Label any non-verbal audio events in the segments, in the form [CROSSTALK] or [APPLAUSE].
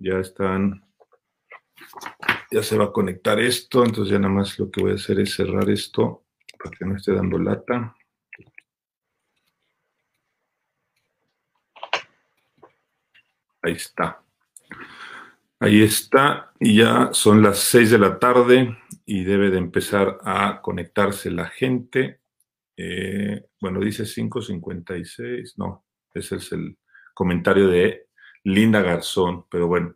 ya están, ya se va a conectar esto, entonces ya nada más lo que voy a hacer es cerrar esto para que no esté dando lata. Ahí está. Ahí está, y ya son las 6 de la tarde y debe de empezar a conectarse la gente. Eh, bueno, dice 5.56, no, ese es el comentario de Linda Garzón, pero bueno,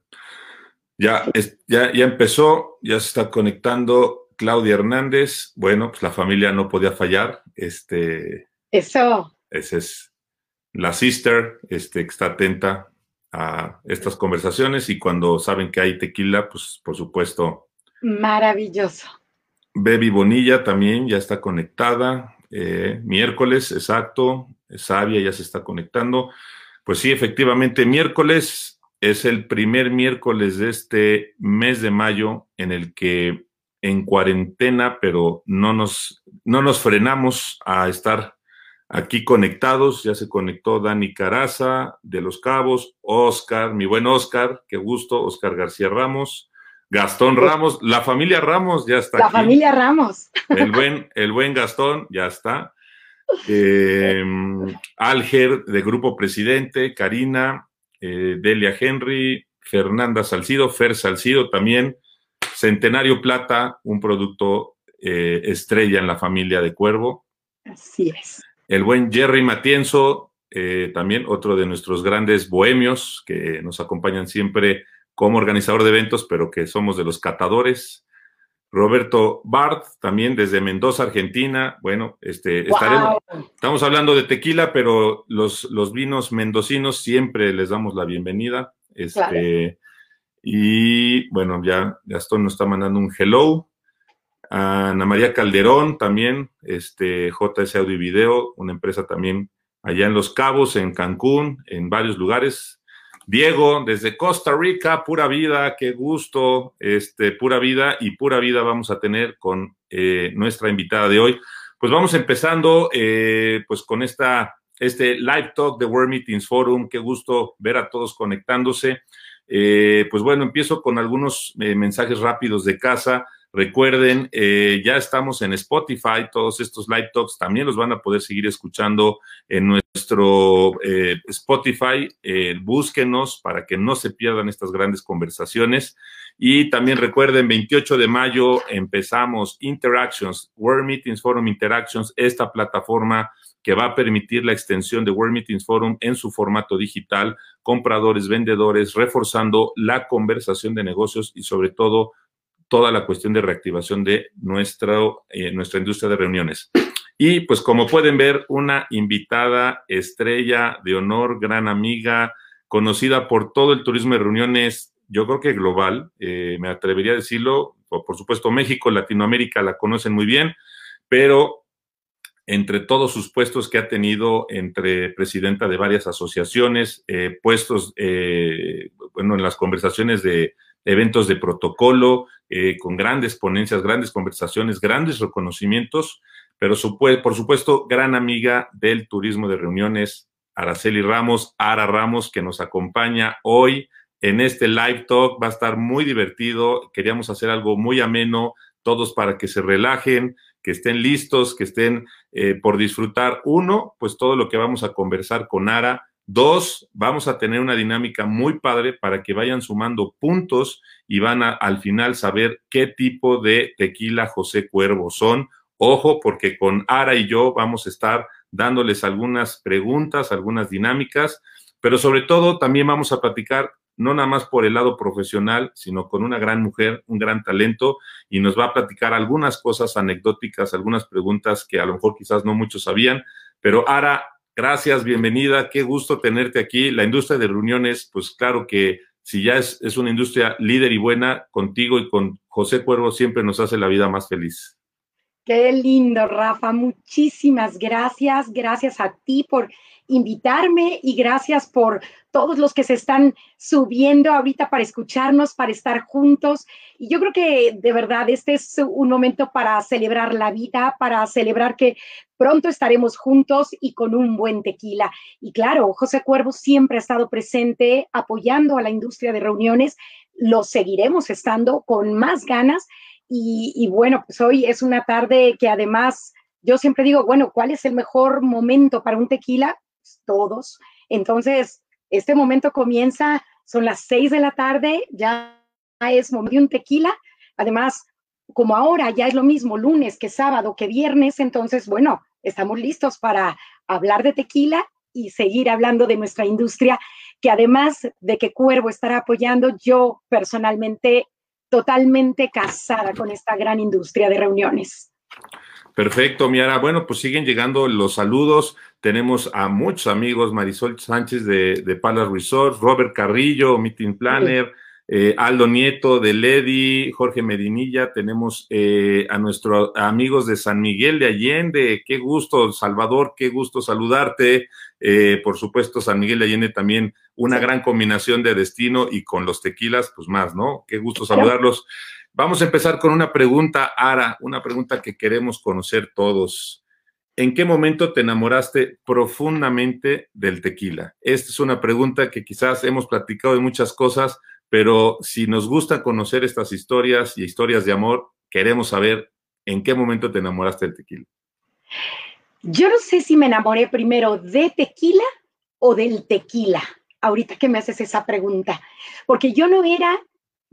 ya, ya, ya empezó, ya se está conectando Claudia Hernández. Bueno, pues la familia no podía fallar. Este, Eso. Esa es la sister, este, que está atenta a estas conversaciones y cuando saben que hay tequila, pues por supuesto. Maravilloso. Baby Bonilla también ya está conectada. Eh, miércoles, exacto. Sabia ya se está conectando. Pues sí, efectivamente, miércoles es el primer miércoles de este mes de mayo en el que en cuarentena, pero no nos, no nos frenamos a estar aquí conectados. Ya se conectó Dani Caraza de Los Cabos, Oscar, mi buen Oscar, qué gusto, Oscar García Ramos, Gastón Ramos, la familia Ramos ya está. La familia Ramos. El buen, el buen Gastón ya está. Eh, Alger de Grupo Presidente, Karina, eh, Delia Henry, Fernanda Salcido, Fer Salcido también, Centenario Plata, un producto eh, estrella en la familia de Cuervo. Así es. El buen Jerry Matienzo, también otro de nuestros grandes bohemios que nos acompañan siempre como organizador de eventos, pero que somos de los catadores. Roberto Bart, también desde Mendoza, Argentina. Bueno, este, estaremos, estamos hablando de tequila, pero los, los, vinos mendocinos siempre les damos la bienvenida. Este, Y bueno, ya Gastón nos está mandando un hello. Ana María Calderón también, este, JS Audio y Video, una empresa también allá en Los Cabos, en Cancún, en varios lugares. Diego, desde Costa Rica, pura vida, qué gusto, este, pura vida y pura vida vamos a tener con eh, nuestra invitada de hoy. Pues vamos empezando, eh, pues con esta, este live talk de World Meetings Forum, qué gusto ver a todos conectándose. Eh, pues bueno, empiezo con algunos mensajes rápidos de casa. Recuerden, eh, ya estamos en Spotify, todos estos live talks también los van a poder seguir escuchando en nuestro eh, Spotify. Eh, búsquenos para que no se pierdan estas grandes conversaciones. Y también recuerden, 28 de mayo empezamos Interactions, World Meetings Forum Interactions, esta plataforma que va a permitir la extensión de World Meetings Forum en su formato digital, compradores, vendedores, reforzando la conversación de negocios y sobre todo toda la cuestión de reactivación de nuestro, eh, nuestra industria de reuniones. Y pues como pueden ver, una invitada estrella de honor, gran amiga, conocida por todo el turismo de reuniones, yo creo que global, eh, me atrevería a decirlo, por, supuesto México, Latinoamérica la conocen muy bien, pero entre todos sus puestos que ha tenido entre presidenta de varias asociaciones, eh, puestos, bueno, en las conversaciones de eventos de protocolo, eh, con grandes ponencias, grandes conversaciones, grandes reconocimientos, pero por supuesto, gran amiga del turismo de reuniones, Araceli Ramos, Ara Ramos, que nos acompaña hoy en este live talk. Va a estar muy divertido. Queríamos hacer algo muy ameno, todos para que se relajen, que estén listos, que estén eh, por disfrutar. Uno, pues todo lo que vamos a conversar con Ara Dos, vamos a tener una dinámica muy padre para que vayan sumando puntos y van a al final saber qué tipo de tequila José Cuervo son. Ojo, porque con Ara y yo vamos a estar dándoles algunas preguntas, algunas dinámicas, pero sobre todo también vamos a platicar no nada más por el lado profesional, sino con una gran mujer, un gran talento, y nos va a platicar algunas cosas anecdóticas, algunas preguntas que a lo mejor quizás no muchos sabían, pero Ara, Gracias, bienvenida. Qué gusto tenerte aquí. La industria de reuniones, pues claro que si ya es, es, una industria líder y buena, contigo y con José Cuervo siempre nos hace la vida más feliz. Qué lindo, Rafa. Muchísimas gracias. Gracias a ti por invitarme y gracias por todos los que se están subiendo ahorita para escucharnos, para estar juntos. Y yo creo que de verdad este es un momento para celebrar la vida, para celebrar que pronto estaremos juntos y con un buen tequila. Y claro, José Cuervo siempre ha estado presente apoyando a la industria de reuniones. Lo seguiremos estando con más ganas. Y, bueno, pues hoy es una tarde que además yo siempre digo, bueno, ¿cuál es el mejor momento para un tequila? Todos. Entonces, este momento comienza, son las seis de la tarde, ya es momento de un tequila. Además, como ahora ya es lo mismo lunes que sábado que viernes, entonces, bueno, estamos listos para hablar de tequila y seguir hablando de nuestra industria, que además de que Cuervo estará apoyando, yo personalmente totalmente casada con esta gran industria de reuniones. Perfecto, Miara. Bueno, pues siguen llegando los saludos. Tenemos a muchos amigos, Marisol Sánchez de, de Palace Resort, Robert Carrillo, Meeting Planner, eh, Aldo Nieto de Ledi, Jorge Medinilla, tenemos eh, a nuestros amigos de San Miguel de Allende, qué gusto, Salvador, qué gusto saludarte. Eh, por supuesto, San Miguel de Allende también una gran combinación de destino y con los tequilas, pues más, ¿no? Qué gusto saludarlos. Vamos a empezar con una pregunta, Ara, una pregunta que queremos conocer todos. ¿En qué momento te enamoraste profundamente del tequila? Esta es una pregunta que quizás hemos platicado de muchas cosas, pero si nos gusta conocer estas historias y historias de amor, queremos saber en qué momento te enamoraste del tequila. Yo no sé si me enamoré primero de tequila o del tequila, ahorita que me haces esa pregunta, porque yo no era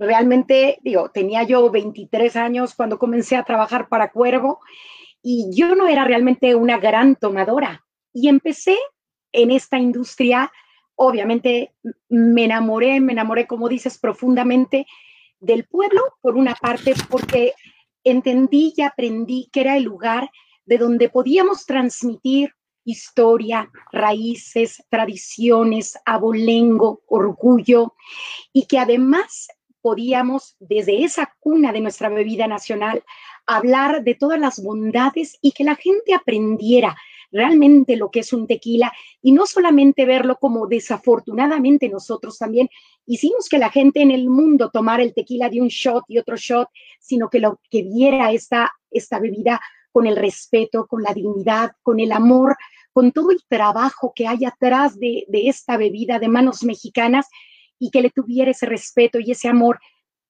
Realmente, digo, tenía yo 23 años cuando comencé a trabajar para Cuervo y yo no era realmente una gran tomadora. Y empecé en esta industria, obviamente me enamoré, me enamoré, como dices, profundamente del pueblo, por una parte, porque entendí y aprendí que era el lugar de donde podíamos transmitir historia, raíces, tradiciones, abolengo, orgullo, y que además podíamos desde esa cuna de nuestra bebida nacional hablar de todas las bondades y que la gente aprendiera realmente lo que es un tequila y no solamente verlo como desafortunadamente nosotros también hicimos que la gente en el mundo tomara el tequila de un shot y otro shot, sino que lo que viera esta, esta bebida con el respeto, con la dignidad, con el amor, con todo el trabajo que hay atrás de, de esta bebida de manos mexicanas y que le tuviera ese respeto y ese amor.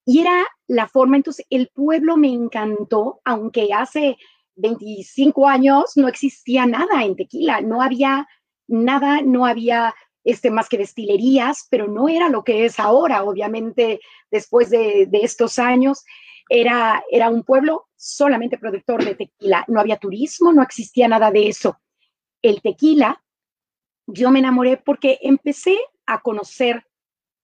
Y era la forma, entonces el pueblo me encantó, aunque hace 25 años no existía nada en tequila, no había nada, no había este, más que destilerías, pero no era lo que es ahora, obviamente, después de, de estos años. Era, era un pueblo solamente productor de tequila, no había turismo, no existía nada de eso. El tequila, yo me enamoré porque empecé a conocer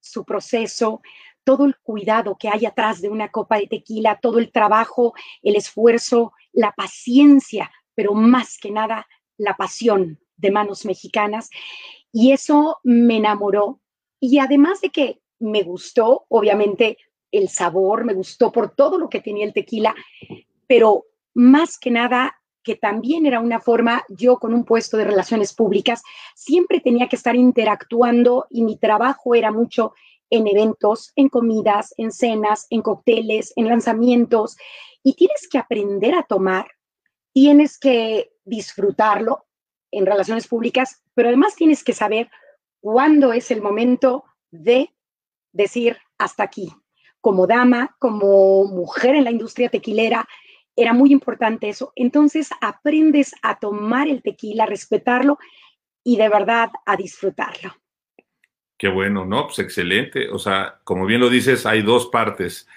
su proceso, todo el cuidado que hay atrás de una copa de tequila, todo el trabajo, el esfuerzo, la paciencia, pero más que nada la pasión de manos mexicanas. Y eso me enamoró. Y además de que me gustó, obviamente, el sabor, me gustó por todo lo que tenía el tequila, pero más que nada que también era una forma, yo con un puesto de relaciones públicas, siempre tenía que estar interactuando y mi trabajo era mucho en eventos, en comidas, en cenas, en cócteles, en lanzamientos, y tienes que aprender a tomar, tienes que disfrutarlo en relaciones públicas, pero además tienes que saber cuándo es el momento de decir hasta aquí. Como dama, como mujer en la industria tequilera, era muy importante eso. Entonces aprendes a tomar el tequila, a respetarlo y de verdad a disfrutarlo. Qué bueno, ¿no? Pues excelente. O sea, como bien lo dices, hay dos partes,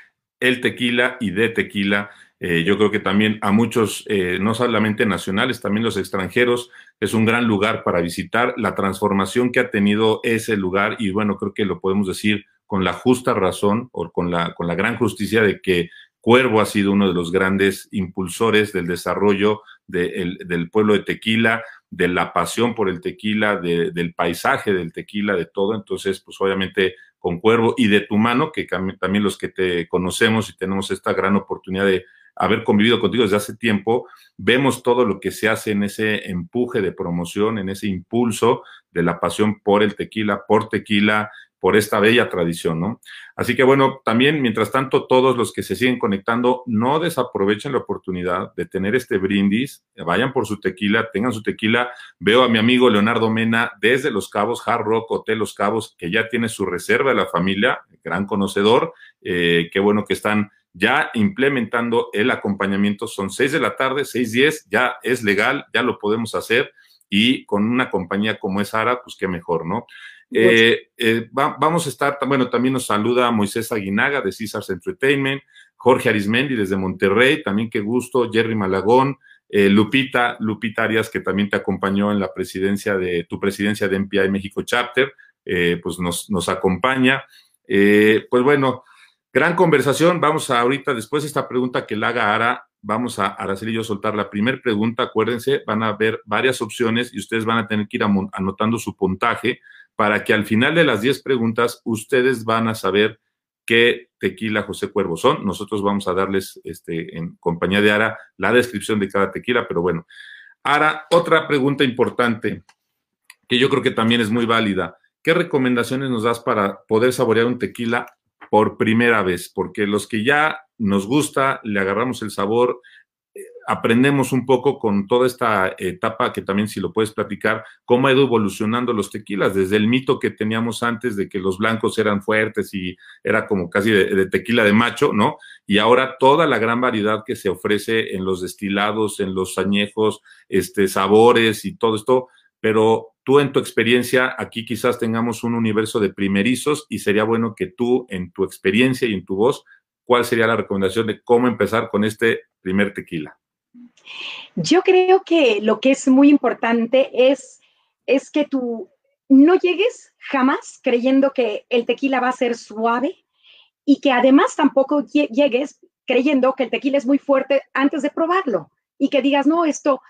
el tequila y de tequila. Eh, yo creo que también a muchos, eh, no solamente nacionales, también los extranjeros, es un gran lugar para visitar la transformación que ha tenido ese lugar y bueno, creo que lo podemos decir con la justa razón o con la, con la gran justicia de que Cuervo ha sido uno de los grandes impulsores del desarrollo del pueblo de Tequila, de la pasión por el tequila, del paisaje del tequila, de todo. Entonces, pues obviamente con Cuervo y de tu mano, que también los que te conocemos y tenemos esta gran oportunidad de haber convivido contigo desde hace tiempo, vemos todo lo que se hace en ese empuje de promoción, en ese impulso de la pasión por el tequila, por tequila, por esta bella tradición, ¿no? Así que bueno, también, mientras tanto, todos los que se siguen conectando, no desaprovechen la oportunidad de tener este brindis, vayan por su tequila, tengan su tequila. Veo a mi amigo Leonardo Mena desde Los Cabos, Hard Rock Hotel Los Cabos, que ya tiene su reserva de la familia, gran conocedor, eh, qué bueno que están ya implementando el acompañamiento. Son seis de la tarde, seis diez, ya es legal, ya lo podemos hacer y con una compañía como es Ara, pues qué mejor, ¿no? Eh, eh, vamos a estar, bueno, también nos saluda Moisés Aguinaga de Caesars Entertainment, Jorge Arismendi desde Monterrey, también qué gusto, Jerry Malagón, eh, Lupita, Lupita Arias, que también te acompañó en la presidencia de tu presidencia de MPI México Chapter, pues nos, nos acompaña. pues bueno, gran conversación. Vamos a ahorita, después de esta pregunta que le haga Ara, vamos a Araceli y yo soltar la primera pregunta. Acuérdense, van a haber varias opciones y ustedes van a tener que ir anotando su puntaje para que al final de las 10 preguntas ustedes van a saber qué tequila José Cuervo son. Nosotros vamos a darles, este, en compañía de Ara, la descripción de cada tequila, pero bueno. Ara, otra pregunta importante que yo creo que también es muy válida. ¿Qué recomendaciones nos das para poder saborear un tequila por primera vez? Porque los que ya nos gusta, le agarramos el sabor, aprendemos un poco con toda esta etapa que también si lo puedes platicar, cómo ha ido evolucionando los tequilas, desde el mito que teníamos antes de que los blancos eran fuertes y era como casi de, tequila de macho, ¿no? Y ahora toda la gran variedad que se ofrece en los destilados, en los añejos, este, sabores y todo esto, pero tú en tu experiencia, aquí quizás tengamos un universo de primerizos y sería bueno que tú en tu experiencia y en tu voz, ¿cuál sería la recomendación de cómo empezar con este primer tequila? Yo creo que lo que es muy importante es, es que tú no llegues jamás creyendo que el tequila va a ser suave y que además tampoco llegues creyendo que el tequila es muy fuerte antes de probarlo y que digas, no, esto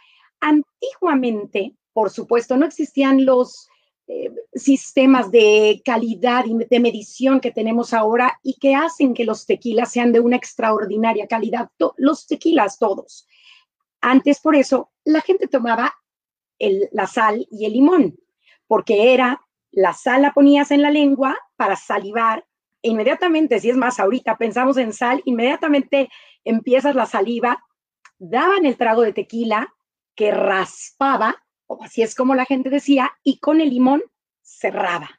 antiguamente, por supuesto, no existían los eh, sistemas de calidad y de medición que tenemos ahora y que hacen que los tequilas sean de una extraordinaria calidad, los tequilas todos. Antes, por eso, la gente tomaba la sal y el limón, porque era la sal la ponías en la lengua para salivar. E inmediatamente, si es más, ahorita pensamos en sal, inmediatamente empiezas la saliva, daban el trago de tequila que raspaba, o así es como la gente decía, y con el limón cerraba.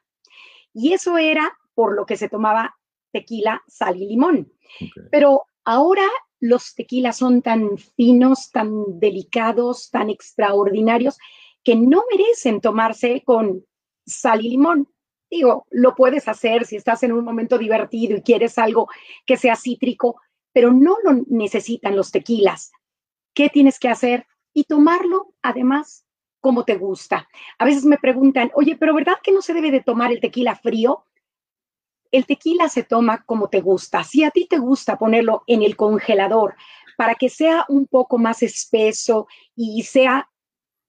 Y eso era por lo que se tomaba tequila, sal y limón. Pero ahora los tequilas son tan finos, tan delicados, tan extraordinarios, que no merecen tomarse con sal y limón. Digo, lo puedes hacer si estás en un momento divertido y quieres algo que sea cítrico, pero no lo necesitan los tequilas. ¿Qué tienes que hacer? Y tomarlo, además, como te gusta. A veces me preguntan, oye, pero ¿verdad que no se debe de tomar el tequila frío? El tequila se toma como te gusta. Si a ti te gusta ponerlo en el congelador para que sea un poco más espeso y sea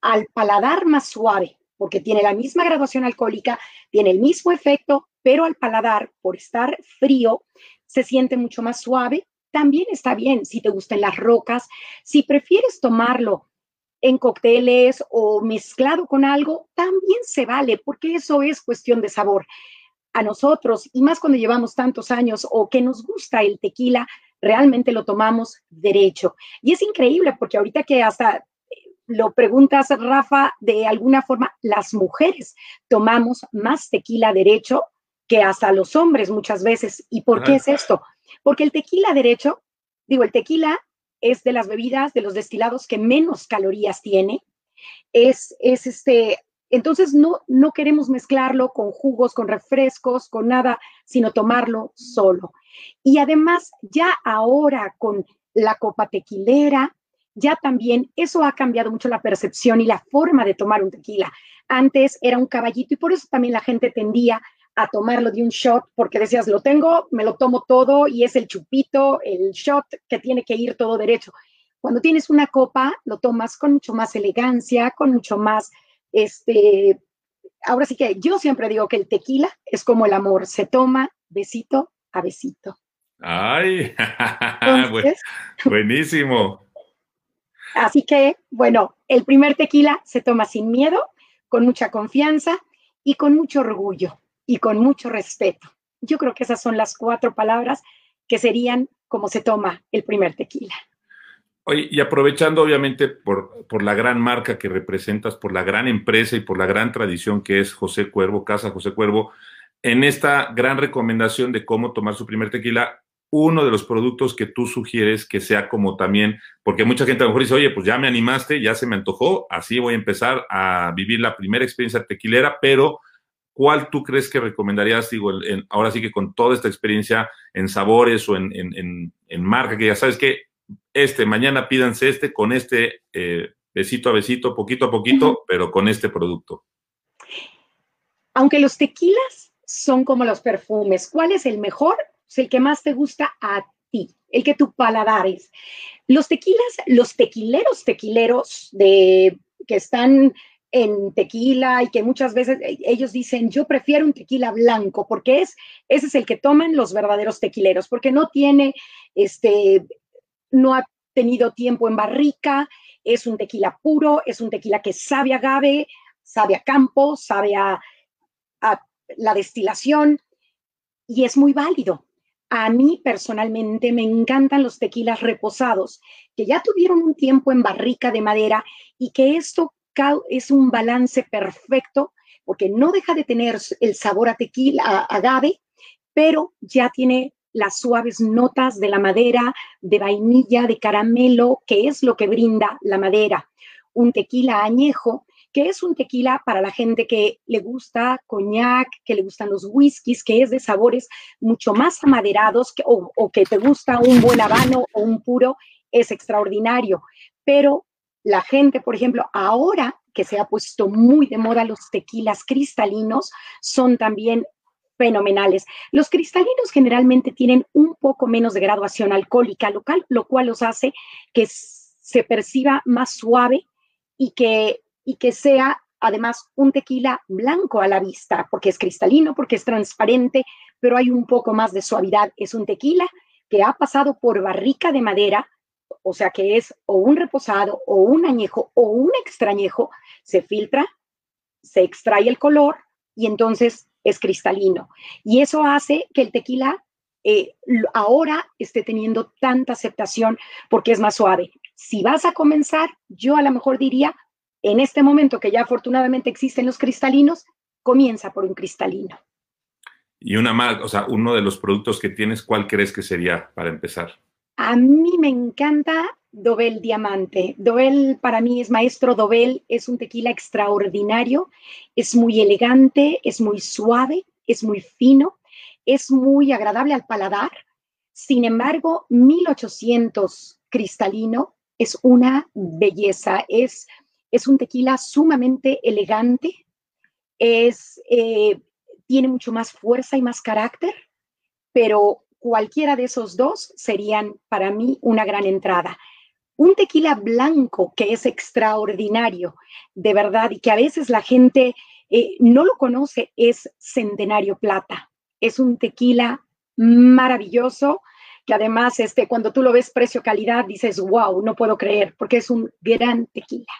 al paladar más suave, porque tiene la misma graduación alcohólica, tiene el mismo efecto, pero al paladar, por estar frío, se siente mucho más suave. También está bien si te gustan las rocas. Si prefieres tomarlo en cócteles o mezclado con algo, también se vale, porque eso es cuestión de sabor a nosotros, y más cuando llevamos tantos años o que nos gusta el tequila, realmente lo tomamos derecho. Y es increíble porque ahorita que hasta eh, lo preguntas, Rafa, de alguna forma, las mujeres tomamos más tequila derecho que hasta los hombres muchas veces. ¿Y por qué es esto? Porque el tequila derecho, digo, el tequila es de las bebidas, de los destilados que menos calorías tiene. Es, es este, entonces no, no queremos mezclarlo con jugos, con refrescos, con nada, sino tomarlo solo. Y además, ya ahora con la copa tequilera, ya también eso ha cambiado mucho la percepción y la forma de tomar un tequila. Antes era un caballito y por eso también la gente tendía a tomarlo de un shot, porque decías, lo tengo, me lo tomo todo y es el chupito, el shot que tiene que ir todo derecho. Cuando tienes una copa, lo tomas con mucho más elegancia, con mucho más este, ahora sí que yo siempre digo que el tequila es como el amor, se toma besito a besito. Ay, [LAUGHS] [LAUGHS] buenísimo. Así que, bueno, el primer tequila se toma sin miedo, con mucha confianza y con mucho orgullo y con mucho respeto. Yo creo que esas son las cuatro palabras que serían como se toma el primer tequila. Oye, y aprovechando obviamente por, por, la gran marca que representas, por la gran empresa y por la gran tradición que es José Cuervo, Casa José Cuervo, en esta gran recomendación de cómo tomar su primer tequila, uno de los productos que tú sugieres que sea como también, porque mucha gente a lo mejor dice, oye, pues ya me animaste, ya se me antojó, así voy a empezar a vivir la primera experiencia tequilera, pero ¿cuál tú crees que recomendarías, digo, ahora sí que con toda esta experiencia en sabores o en, en, en marca, que ya sabes que este, mañana pídanse este con este eh, besito a besito, poquito a poquito, pero con este producto. Aunque los tequilas son como los perfumes, ¿cuál es el mejor? Es el que más te gusta a ti, el que tu paladar es. Los tequilas, los tequileros, tequileros de que están en tequila y que muchas veces ellos dicen, yo prefiero un tequila blanco, porque es, ese es el que toman los verdaderos tequileros, porque no tiene este, no ha tenido tiempo en barrica, es un tequila puro, es un tequila que sabe a agave, sabe a campo, sabe a, la destilación y es muy válido. A mí personalmente me encantan los tequilas reposados, que ya tuvieron un tiempo en barrica de madera y que esto es un balance perfecto porque no deja de tener el sabor a tequila, a agave, pero ya tiene las suaves notas de la madera, de vainilla, de caramelo, que es lo que brinda la madera. Un tequila añejo, que es un tequila para la gente que le gusta coñac, que le gustan los whiskies, que es de sabores mucho más amaderados o, o que te gusta un buen habano o un puro, es extraordinario. Pero la gente, por ejemplo, ahora que se ha puesto muy de moda los tequilas cristalinos, son también fenomenales. Los cristalinos generalmente tienen un poco menos de graduación alcohólica, lo cual, lo cual los hace que se perciba más suave y que, y que sea además un tequila blanco a la vista, porque es cristalino, porque es transparente, pero hay un poco más de suavidad. Es un tequila que ha pasado por barrica de madera, o sea que es o un reposado o un añejo o un extrañejo, se filtra, se extrae el color y entonces es cristalino. Y eso hace que el tequila eh, ahora esté teniendo tanta aceptación porque es más suave. Si vas a comenzar, yo a lo mejor diría, en este momento que ya afortunadamente existen los cristalinos, comienza por un cristalino. Y una más, o sea, uno de los productos que tienes, ¿cuál crees que sería para empezar? A mí me encanta Dobel Diamante. Dobel para mí es maestro Dobel, es un tequila extraordinario, es muy elegante, es muy suave, es muy fino, es muy agradable al paladar. Sin embargo, 1800 cristalino es una belleza, es, es un tequila sumamente elegante, es, eh, tiene mucho más fuerza y más carácter, pero cualquiera de esos dos serían para mí una gran entrada un tequila blanco que es extraordinario, de verdad, y que a veces la gente eh, no lo conoce, es Centenario Plata. Es un tequila maravilloso que además, este, cuando tú lo ves precio-calidad, dices, wow, no puedo creer, porque es un gran tequila.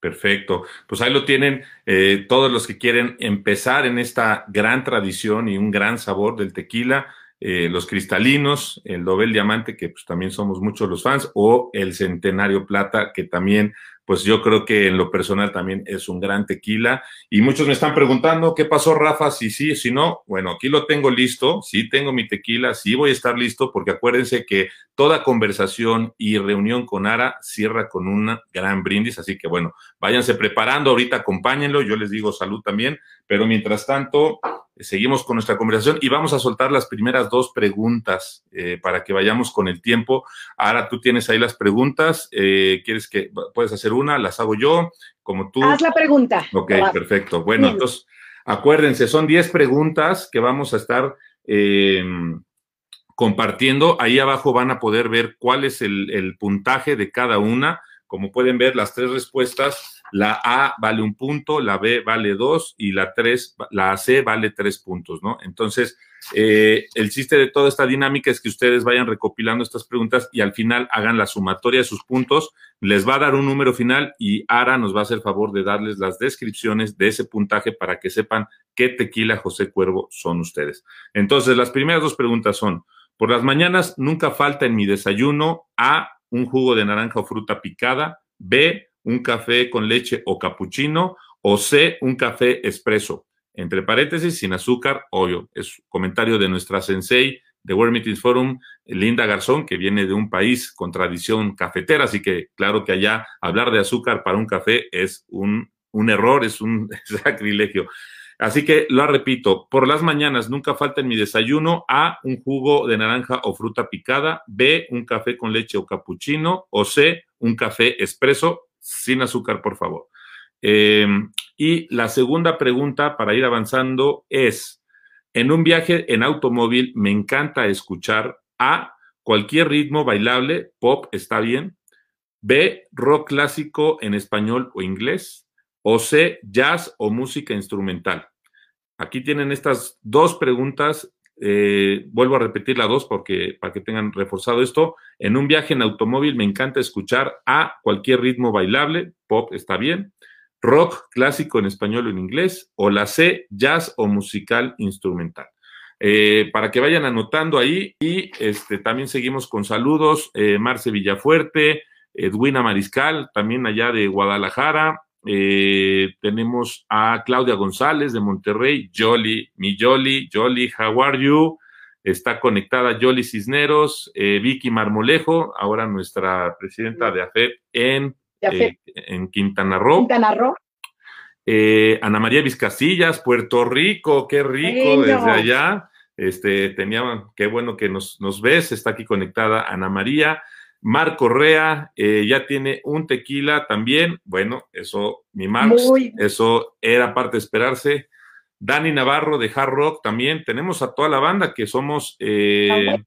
Perfecto. Pues ahí lo tienen eh, todos los que quieren empezar en esta gran tradición y un gran sabor del tequila. Eh, los cristalinos, el Dobel Diamante, que pues también somos muchos los fans, o el Centenario Plata, que también pues yo creo que en lo personal también es un gran tequila. Y muchos me están preguntando, ¿qué pasó, Rafa? Si sí, si no. Bueno, aquí lo tengo listo, sí tengo mi tequila, sí voy a estar listo, porque acuérdense que toda conversación y reunión con Ara cierra con un gran brindis. Así que bueno, váyanse preparando, ahorita acompáñenlo, yo les digo salud también, pero mientras tanto, seguimos con nuestra conversación y vamos a soltar las primeras dos preguntas eh, para que vayamos con el tiempo. Ahora tú tienes ahí las preguntas. Eh, ¿Quieres que puedes hacer una? Las hago yo, como tú. Haz la pregunta. Ok, perfecto. Bueno, entonces, acuérdense, son 10 preguntas que vamos a estar eh, compartiendo. Ahí abajo van a poder ver cuál es el, el puntaje de cada una. Como pueden ver, las tres respuestas la A vale un punto, la B vale dos y la tres, la C vale tres puntos, ¿no? Entonces, Eh, el chiste de toda esta dinámica es que ustedes vayan recopilando estas preguntas y al final hagan la sumatoria de sus puntos. Les va a dar un número final y Ara nos va a hacer favor de darles las descripciones de ese puntaje para que sepan qué tequila José Cuervo son ustedes. Entonces, las primeras dos preguntas son, por las mañanas nunca falta en mi desayuno A, un jugo de naranja o fruta picada, B, un café con leche o cappuccino, o C, un café espresso. Entre paréntesis, sin azúcar, obvio. Es comentario de nuestra sensei de World Meetings Forum, Linda Garzón, que viene de un país con tradición cafetera, así que claro que allá hablar de azúcar para un café es un, un error, es un [LAUGHS] sacrilegio. Así que lo repito, por las mañanas nunca falta en mi desayuno A, un jugo de naranja o fruta picada, B, un café con leche o cappuccino, o C, un café espresso sin azúcar, por favor. Em, y la segunda pregunta para ir avanzando es, en un viaje en automóvil me encanta escuchar A, cualquier ritmo bailable, pop está bien, B, rock clásico en español o inglés, o C, jazz o música instrumental. Aquí tienen estas dos preguntas. Eh, vuelvo a repetir las dos porque para que tengan reforzado esto. En un viaje en automóvil me encanta escuchar a cualquier ritmo bailable, pop está bien, rock clásico en español o en inglés, o la C, jazz o musical instrumental. Eh, para que vayan anotando ahí y este, también seguimos con saludos, eh, Marce Villafuerte, Edwina Mariscal, también allá de Guadalajara, eh, tenemos a Claudia González de Monterrey, Jolly, mi Jolly, Jolly, how are you? Está conectada Jolly Cisneros, eh, Vicky Marmolejo, ahora nuestra presidenta de AFEP en, eh, en Quintana Roo. Quintana Roo. Ana María Vizcasillas, Puerto Rico, qué rico desde allá. Este, tenía, qué bueno que nos, nos ves, está aquí conectada Ana María. Mar Correa eh, ya tiene un tequila también. Bueno, eso, mi Mar, eso era parte de esperarse. Dani Navarro de Hard Rock también. Tenemos a toda la banda que somos, eh,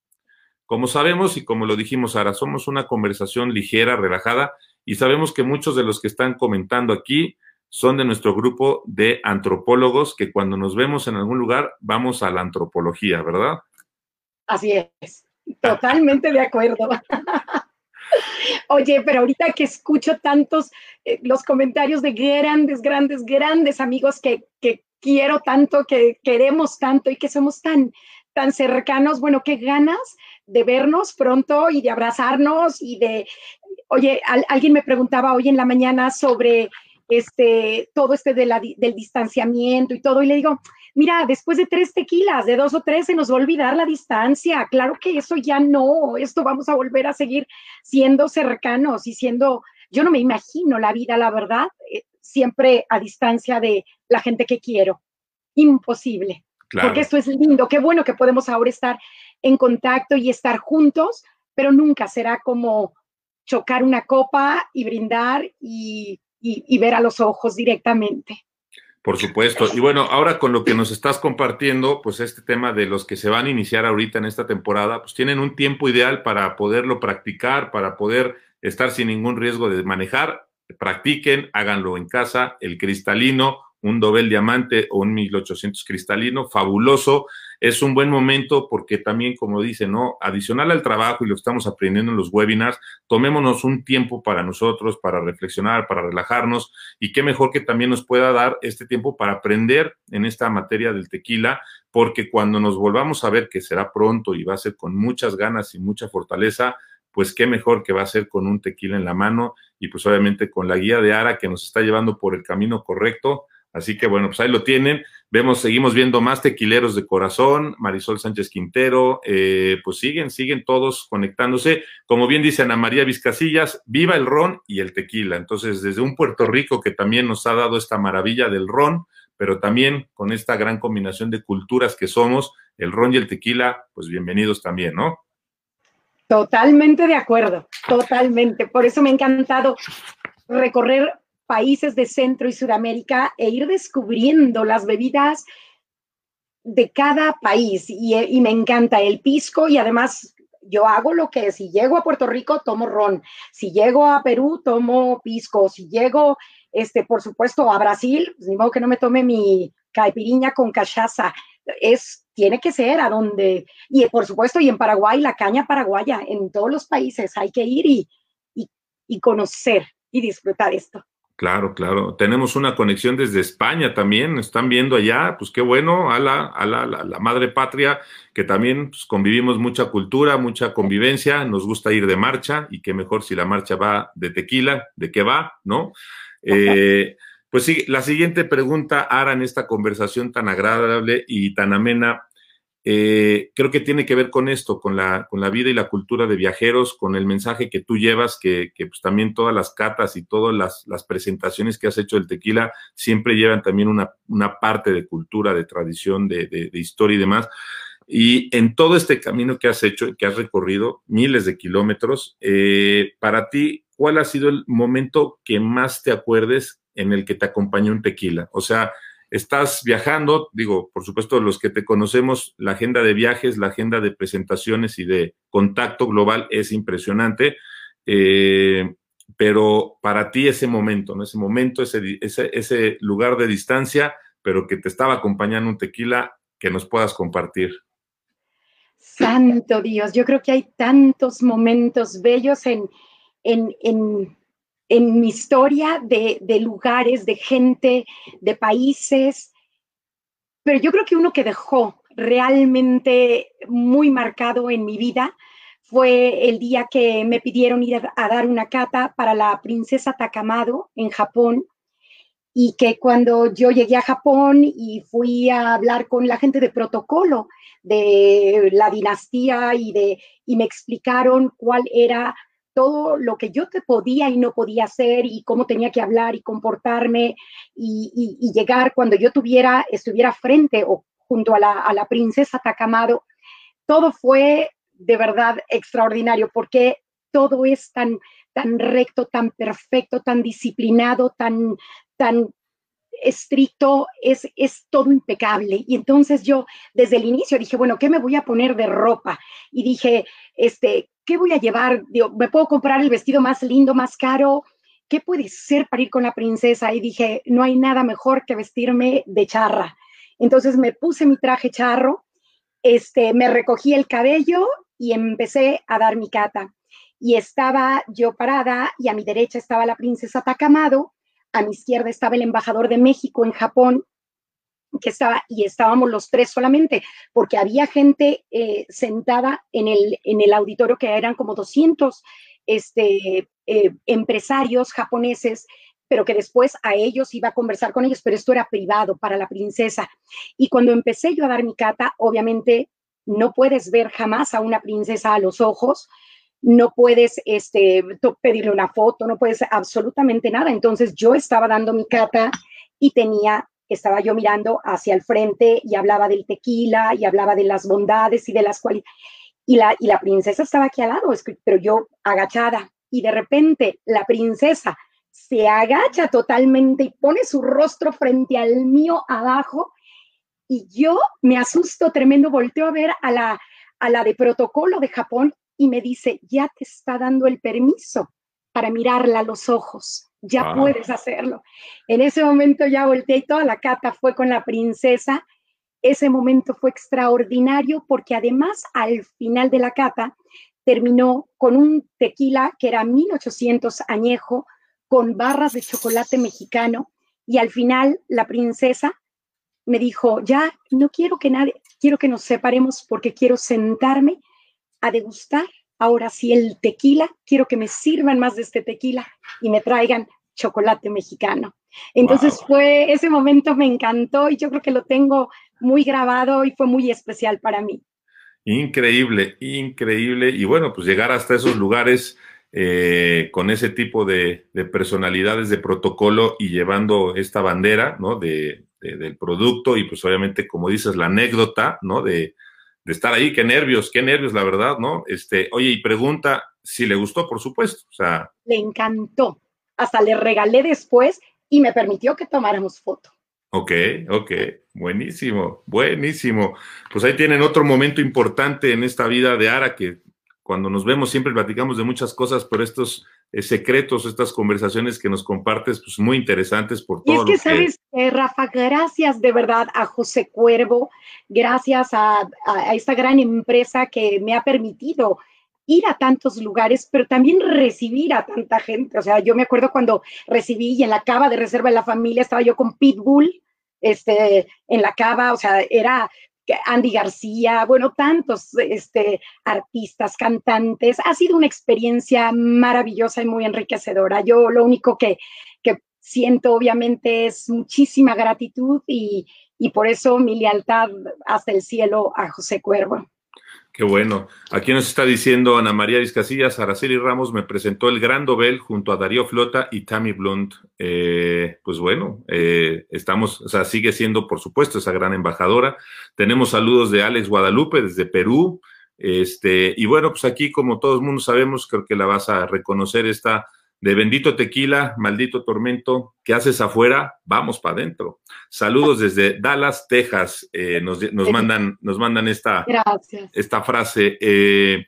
como sabemos y como lo dijimos ahora, somos una conversación ligera, relajada y sabemos que muchos de los que están comentando aquí son de nuestro grupo de antropólogos que cuando nos vemos en algún lugar vamos a la antropología, ¿verdad? Así es. Totalmente de acuerdo. Oye, pero ahorita que escucho tantos eh, los comentarios de grandes, grandes, grandes amigos que, que quiero tanto, que queremos tanto y que somos tan, tan cercanos, bueno, qué ganas de vernos pronto y de abrazarnos y de, oye, alguien me preguntaba hoy en la mañana sobre este, todo este del distanciamiento y todo, y le digo, mira, después de tres tequilas, de dos o tres, se nos va a olvidar la distancia. Claro que eso ya no, esto vamos a volver a seguir siendo cercanos y siendo, yo no me imagino la vida, la verdad, eh, siempre a distancia de la gente que quiero. Imposible. Porque esto es lindo, qué bueno que podemos ahora estar en contacto y estar juntos, pero nunca será como chocar una copa y brindar y ver a los ojos directamente. Por supuesto. Y bueno, ahora con lo que nos estás compartiendo, pues este tema de los que se van a iniciar ahorita en esta temporada, pues tienen un tiempo ideal para poderlo practicar, para poder estar sin ningún riesgo de manejar. Practiquen, háganlo en casa. El cristalino, un Dobel diamante o un 1800 cristalino, fabuloso. Es un buen momento porque también, como dice, ¿no? Adicional al trabajo y lo estamos aprendiendo en los webinars, tomémonos un tiempo para nosotros, para reflexionar, para relajarnos y qué mejor que también nos pueda dar este tiempo para aprender en esta materia del tequila, porque cuando nos volvamos a ver, que será pronto y va a ser con muchas ganas y mucha fortaleza, pues qué mejor que va a ser con un tequila en la mano y pues obviamente con la guía de Ara que nos está llevando por el camino correcto Así que bueno, pues ahí lo tienen. Vemos, seguimos viendo más tequileros de corazón, Marisol Sánchez Quintero, eh, pues siguen, siguen todos conectándose. Como bien dice Ana María Vizcasillas, viva el ron y el tequila. Entonces, desde un Puerto Rico que también nos ha dado esta maravilla del ron, pero también con esta gran combinación de culturas que somos, el ron y el tequila, pues bienvenidos también, ¿no? Totalmente de acuerdo, totalmente. Por eso me ha encantado recorrer países de Centro y Sudamérica e ir descubriendo las bebidas de cada país. Y, me encanta el pisco y además yo hago lo que si llego a Puerto Rico tomo ron, si llego a Perú tomo pisco, si llego, este, por supuesto, a Brasil, pues ni modo que no me tome mi caipiriña con cachaza. Es tiene que ser a donde, y por supuesto, y en Paraguay, la caña paraguaya, en todos los países hay que ir y, y conocer y disfrutar esto. Claro, claro. Tenemos una conexión desde España también. Están viendo allá, pues qué bueno, a la, a la, la, madre patria, que también pues, convivimos mucha cultura, mucha convivencia. Nos gusta ir de marcha y qué mejor si la marcha va de tequila, de qué va, ¿no? Eh, pues sí, la siguiente pregunta, Ara, en esta conversación tan agradable y tan amena, eh, creo que tiene que ver con esto, con la, con la vida y la cultura de viajeros, con el mensaje que tú llevas, que, pues también todas las catas y todas las, presentaciones que has hecho del tequila siempre llevan también una, parte de cultura, de tradición, de, historia y demás. Y en todo este camino que has hecho, que has recorrido miles de kilómetros, eh, para ti, ¿cuál ha sido el momento que más te acuerdes en el que te acompañó un tequila? O sea, estás viajando, digo, por supuesto, los que te conocemos, la agenda de viajes, la agenda de presentaciones y de contacto global es impresionante, eh, pero para ti ese momento, ¿no? Ese momento, ese, ese, lugar de distancia, pero que te estaba acompañando un tequila que nos puedas compartir. Santo Dios, yo creo que hay tantos momentos bellos en, en, en en mi historia de, lugares, de gente, de países, pero yo creo que uno que dejó realmente muy marcado en mi vida fue el día que me pidieron ir a, dar una cata para la princesa Takamado en Japón y que cuando yo llegué a Japón y fui a hablar con la gente de protocolo de la dinastía y de y me explicaron cuál era todo lo que yo te podía y no podía hacer y cómo tenía que hablar y comportarme y, llegar cuando yo tuviera, estuviera frente o junto a la, princesa Takamado, todo fue de verdad extraordinario porque todo es tan, tan recto, tan perfecto, tan disciplinado, tan, tan estricto, es, es todo impecable. Y entonces yo desde el inicio dije, bueno, ¿qué me voy a poner de ropa? Y dije, este, ¿qué voy a llevar? ¿Me puedo comprar el vestido más lindo, más caro? ¿Qué puede ser para ir con la princesa? Y dije, no hay nada mejor que vestirme de charra. Entonces me puse mi traje charro, este, me recogí el cabello y empecé a dar mi cata. Y estaba yo parada y a mi derecha estaba la princesa Takamado, a mi izquierda estaba el embajador de México en Japón que estaba, y estábamos los tres solamente, porque había gente eh, sentada en el, en el auditorio que eran como 200 este, eh, empresarios japoneses, pero que después a ellos iba a conversar con ellos, pero esto era privado para la princesa. Y cuando empecé yo a dar mi cata, obviamente no puedes ver jamás a una princesa a los ojos, no puedes este, pedirle una foto, no puedes absolutamente nada. Entonces yo estaba dando mi cata y tenía estaba yo mirando hacia el frente y hablaba del tequila y hablaba de las bondades y de las cualidades. Y la, y la princesa estaba aquí al lado, pero yo agachada. Y de repente la princesa se agacha totalmente y pone su rostro frente al mío abajo. Y yo me asusto tremendo, volteo a ver a la, a la de protocolo de Japón y me dice, ya te está dando el permiso para mirarla a los ojos ya puedes hacerlo. En ese momento ya volteé y toda la cata fue con la princesa. Ese momento fue extraordinario porque además al final de la cata terminó con un tequila que era 1800 añejo con barras de chocolate mexicano y al final la princesa me dijo, ya no quiero que nadie, quiero que nos separemos porque quiero sentarme a degustar ahora sí el tequila, quiero que me sirvan más de este tequila y me traigan chocolate mexicano. Entonces fue, ese momento me encantó y yo creo que lo tengo muy grabado y fue muy especial para mí. Increíble, increíble. Y bueno, pues llegar hasta esos lugares eh, con ese tipo de, personalidades de protocolo y llevando esta bandera, ¿no? De, del producto y pues obviamente, como dices, la anécdota, ¿no? De, de estar ahí, qué nervios, qué nervios, la verdad, ¿no? Este, oye, y pregunta si le gustó, por supuesto. O sea. Le encantó. Hasta le regalé después y me permitió que tomáramos foto. Ok, ok, buenísimo, buenísimo. Pues ahí tienen otro momento importante en esta vida de Ara, que cuando nos vemos siempre platicamos de muchas cosas, pero estos secretos, estas conversaciones que nos compartes, pues muy interesantes por todo. Y es que, sabes, Rafa, gracias de verdad a José Cuervo, gracias a, esta gran empresa que me ha permitido ir a tantos lugares, pero también recibir a tanta gente. O sea, yo me acuerdo cuando recibí y en la cava de reserva de la familia estaba yo con Pitbull, este, en la cava, o sea, era Andy García, bueno, tantos este, artistas, cantantes. Ha sido una experiencia maravillosa y muy enriquecedora. Yo lo único que, siento obviamente es muchísima gratitud y por eso mi lealtad hasta el cielo a José Cuervo. Qué bueno. Aquí nos está diciendo Ana María Vizcasillas, Araceli Ramos me presentó el Gran Dobel junto a Darío Flota y Tammy Blunt. Eh, pues bueno, eh, estamos, o sea, sigue siendo, por supuesto, esa gran embajadora. Tenemos saludos de Alex Guadalupe desde Perú. Este, y bueno, pues aquí, como todos mundo sabemos, creo que la vas a reconocer esta de bendito tequila, maldito tormento, ¿qué haces afuera? Vamos para adentro. Saludos desde Dallas, Texas. Eh, nos, mandan, nos mandan esta, esta frase. Eh,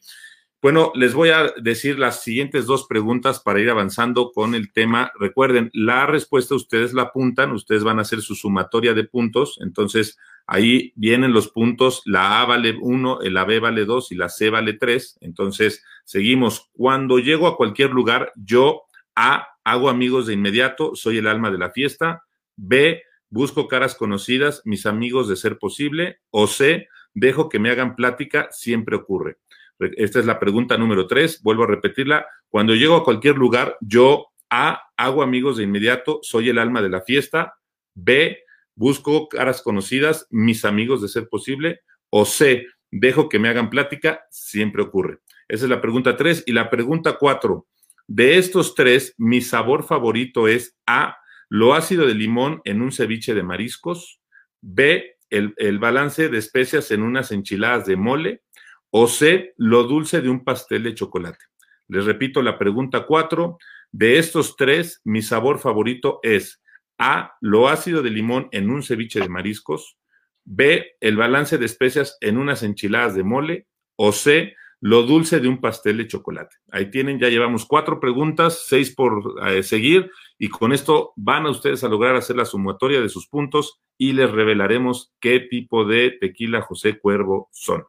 bueno, les voy a decir las siguientes dos preguntas para ir avanzando con el tema. Recuerden, la respuesta ustedes la apuntan, ustedes van a hacer su sumatoria de puntos, entonces ahí vienen los puntos, la A vale 1, la B vale 2 y la C vale 3. Entonces, seguimos. Cuando llego a cualquier lugar, yo a, hago amigos de inmediato, soy el alma de la fiesta. B, busco caras conocidas, mis amigos de ser posible. O C, dejo que me hagan plática, siempre ocurre. Esta es la pregunta número tres. Vuelvo a repetirla. Cuando llego a cualquier lugar, yo A, hago amigos de inmediato, soy el alma de la fiesta. B, busco caras conocidas, mis amigos de ser posible. O C, dejo que me hagan plática, siempre ocurre. Esa es la pregunta tres. Y la pregunta cuatro, de estos tres, mi sabor favorito es A, lo ácido de limón en un ceviche de mariscos, B, el, balance de especias en unas enchiladas de mole, o C, lo dulce de un pastel de chocolate. Les repito la pregunta cuatro. De estos tres, mi sabor favorito es A, lo ácido de limón en un ceviche de mariscos, B, el balance de especias en unas enchiladas de mole, o C, lo dulce de un pastel de chocolate. Ahí tienen, ya llevamos cuatro preguntas, seis por eh, seguir, y con esto van a ustedes a lograr hacer la sumatoria de sus puntos y les revelaremos qué tipo de tequila José Cuervo son.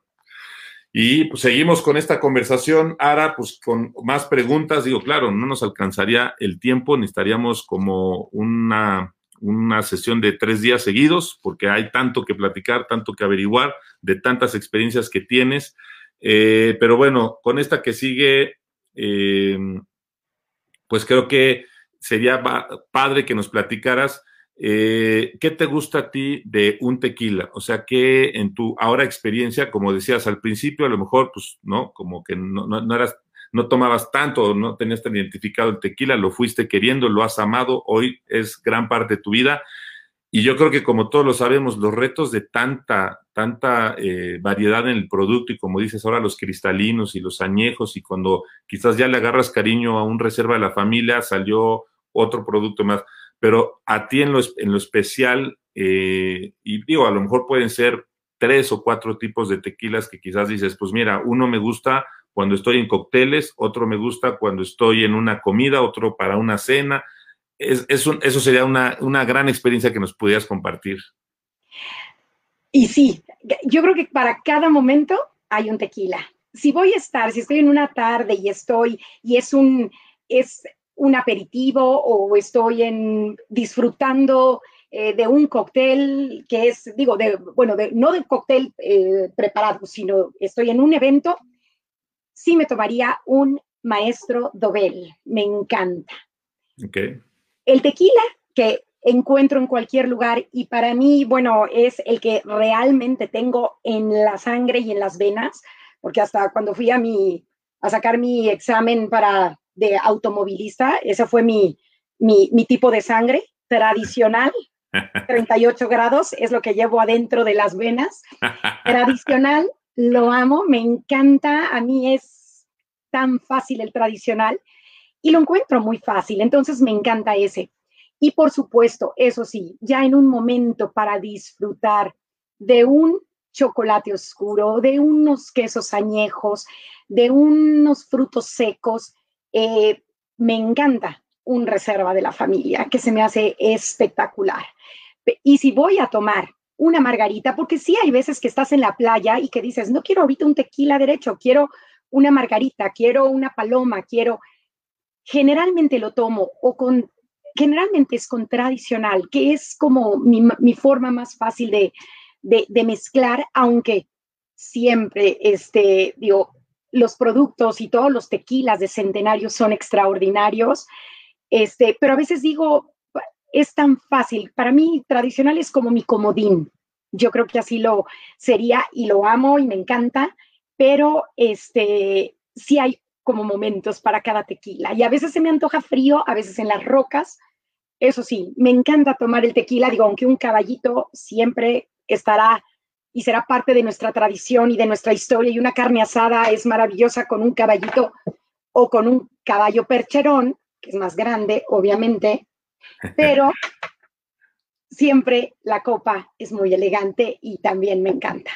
Y pues seguimos con esta conversación. Ahora, pues con más preguntas, digo, claro, no nos alcanzaría el tiempo, necesitaríamos como una, una sesión de tres días seguidos, porque hay tanto que platicar, tanto que averiguar, de tantas experiencias que tienes. Eh, pero bueno, con esta que sigue, eh, pues creo que sería padre que nos platicaras eh, qué te gusta a ti de un tequila. O sea, que en tu ahora experiencia, como decías al principio, a lo mejor, pues, ¿no? Como que no, no, no eras no tomabas tanto, no tenías tan identificado el tequila, lo fuiste queriendo, lo has amado, hoy es gran parte de tu vida. Y yo creo que como todos lo sabemos, los retos de tanta, tanta eh, variedad en el producto y como dices ahora los cristalinos y los añejos y cuando quizás ya le agarras cariño a un reserva de la familia, salió otro producto más. Pero a ti en lo, en lo especial, eh, y digo, a lo mejor pueden ser tres o cuatro tipos de tequilas que quizás dices, pues mira, uno me gusta cuando estoy en cócteles, otro me gusta cuando estoy en una comida, otro para una cena, es, eso sería una, una, gran experiencia que nos pudieras compartir. Y sí, yo creo que para cada momento hay un tequila. Si voy a estar, si estoy en una tarde y estoy, y es un, es un aperitivo o estoy en, disfrutando eh, de un cóctel que es, digo, de, bueno, de, no de cóctel eh, preparado, sino estoy en un evento, sí me tomaría un maestro Dobel. Me encanta. Okay el tequila que encuentro en cualquier lugar y para mí, bueno, es el que realmente tengo en la sangre y en las venas, porque hasta cuando fui a mi a sacar mi examen para de automovilista, ese fue mi, mi, mi tipo de sangre tradicional, [LAUGHS] 38 grados es lo que llevo adentro de las venas. Tradicional, lo amo, me encanta, a mí es tan fácil el tradicional y lo encuentro muy fácil, entonces me encanta ese. Y por supuesto, eso sí, ya en un momento para disfrutar de un chocolate oscuro, de unos quesos añejos, de unos frutos secos, eh, me encanta un reserva de la familia, que se me hace espectacular. Y si voy a tomar una margarita, porque sí hay veces que estás en la playa y que dices, no quiero ahorita un tequila derecho, quiero una margarita, quiero una paloma, quiero... Generalmente lo tomo o con, generalmente es con tradicional, que es como mi, forma más fácil de, de, mezclar, aunque siempre, este, digo, los productos y todos los tequilas de centenario son extraordinarios, este, pero a veces digo, es tan fácil. Para mí, tradicional es como mi comodín. Yo creo que así lo sería y lo amo y me encanta, pero este, sí hay como momentos para cada tequila. Y a veces se me antoja frío, a veces en las rocas. Eso sí, me encanta tomar el tequila. Digo, aunque un caballito siempre estará y será parte de nuestra tradición y de nuestra historia. Y una carne asada es maravillosa con un caballito o con un caballo percherón, que es más grande, obviamente, pero [LAUGHS] siempre la copa es muy elegante y también me encanta.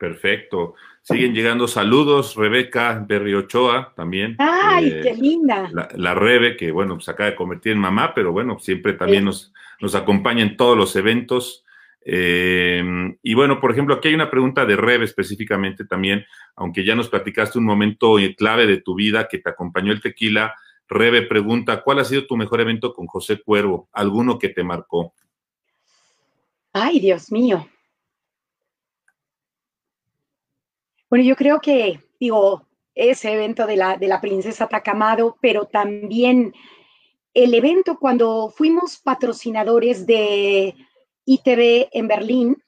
Perfecto. Siguen llegando saludos, Rebeca Berriochoa también. ¡Ay, eh, qué linda! La, Rebe, que bueno, se acaba de convertir en mamá, pero bueno, siempre también nos, nos acompaña en todos los eventos. Eh, y bueno, por ejemplo, aquí hay una pregunta de Rebe específicamente también, aunque ya nos platicaste un momento clave de tu vida que te acompañó el tequila. Rebe pregunta, ¿cuál ha sido tu mejor evento con José Cuervo? ¿Alguno que te marcó? Ay, Dios mío. Bueno, yo creo que, digo, ese evento de la, de la princesa Takamado, pero también el evento cuando fuimos patrocinadores de ITV en Berlín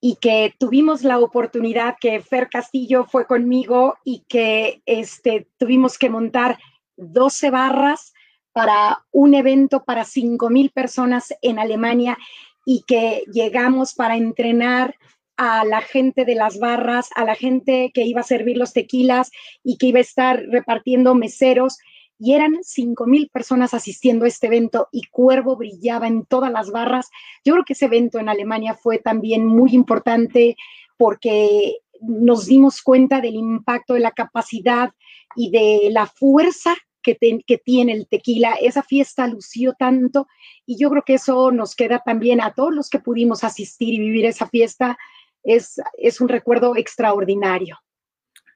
y que tuvimos la oportunidad que Fer Castillo fue conmigo y que este, tuvimos que montar 12 barras para un evento para 5 mil personas en Alemania y que llegamos para entrenar a la gente de las barras, a la gente que iba a servir los tequilas y que iba a estar repartiendo meseros y eran cinco mil personas asistiendo a este evento y Cuervo brillaba en todas las barras. Yo creo que ese evento en Alemania fue también muy importante porque nos dimos cuenta del impacto de la capacidad y de la fuerza que, que, tiene el tequila. Esa fiesta lució tanto y yo creo que eso nos queda también a todos los que pudimos asistir y vivir esa fiesta. Es, es un recuerdo extraordinario.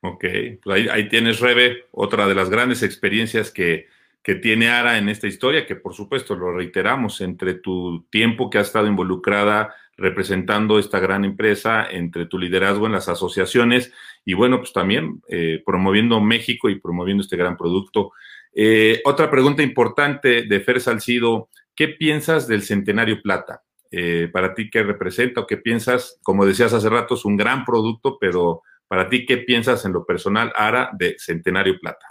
Ok, pues ahí, tienes, Rebe, otra de las grandes experiencias que, que tiene Ara en esta historia, que por supuesto lo reiteramos, entre tu tiempo que has estado involucrada representando esta gran empresa, entre tu liderazgo en las asociaciones y bueno, pues también eh, promoviendo México y promoviendo este gran producto. Eh, otra pregunta importante de Fer Salcido, ¿qué piensas del Centenario Plata? Eh, para ti, ¿qué representa o qué piensas? Como decías hace rato, es un gran producto, pero para ti, ¿qué piensas en lo personal, Ara, de Centenario Plata?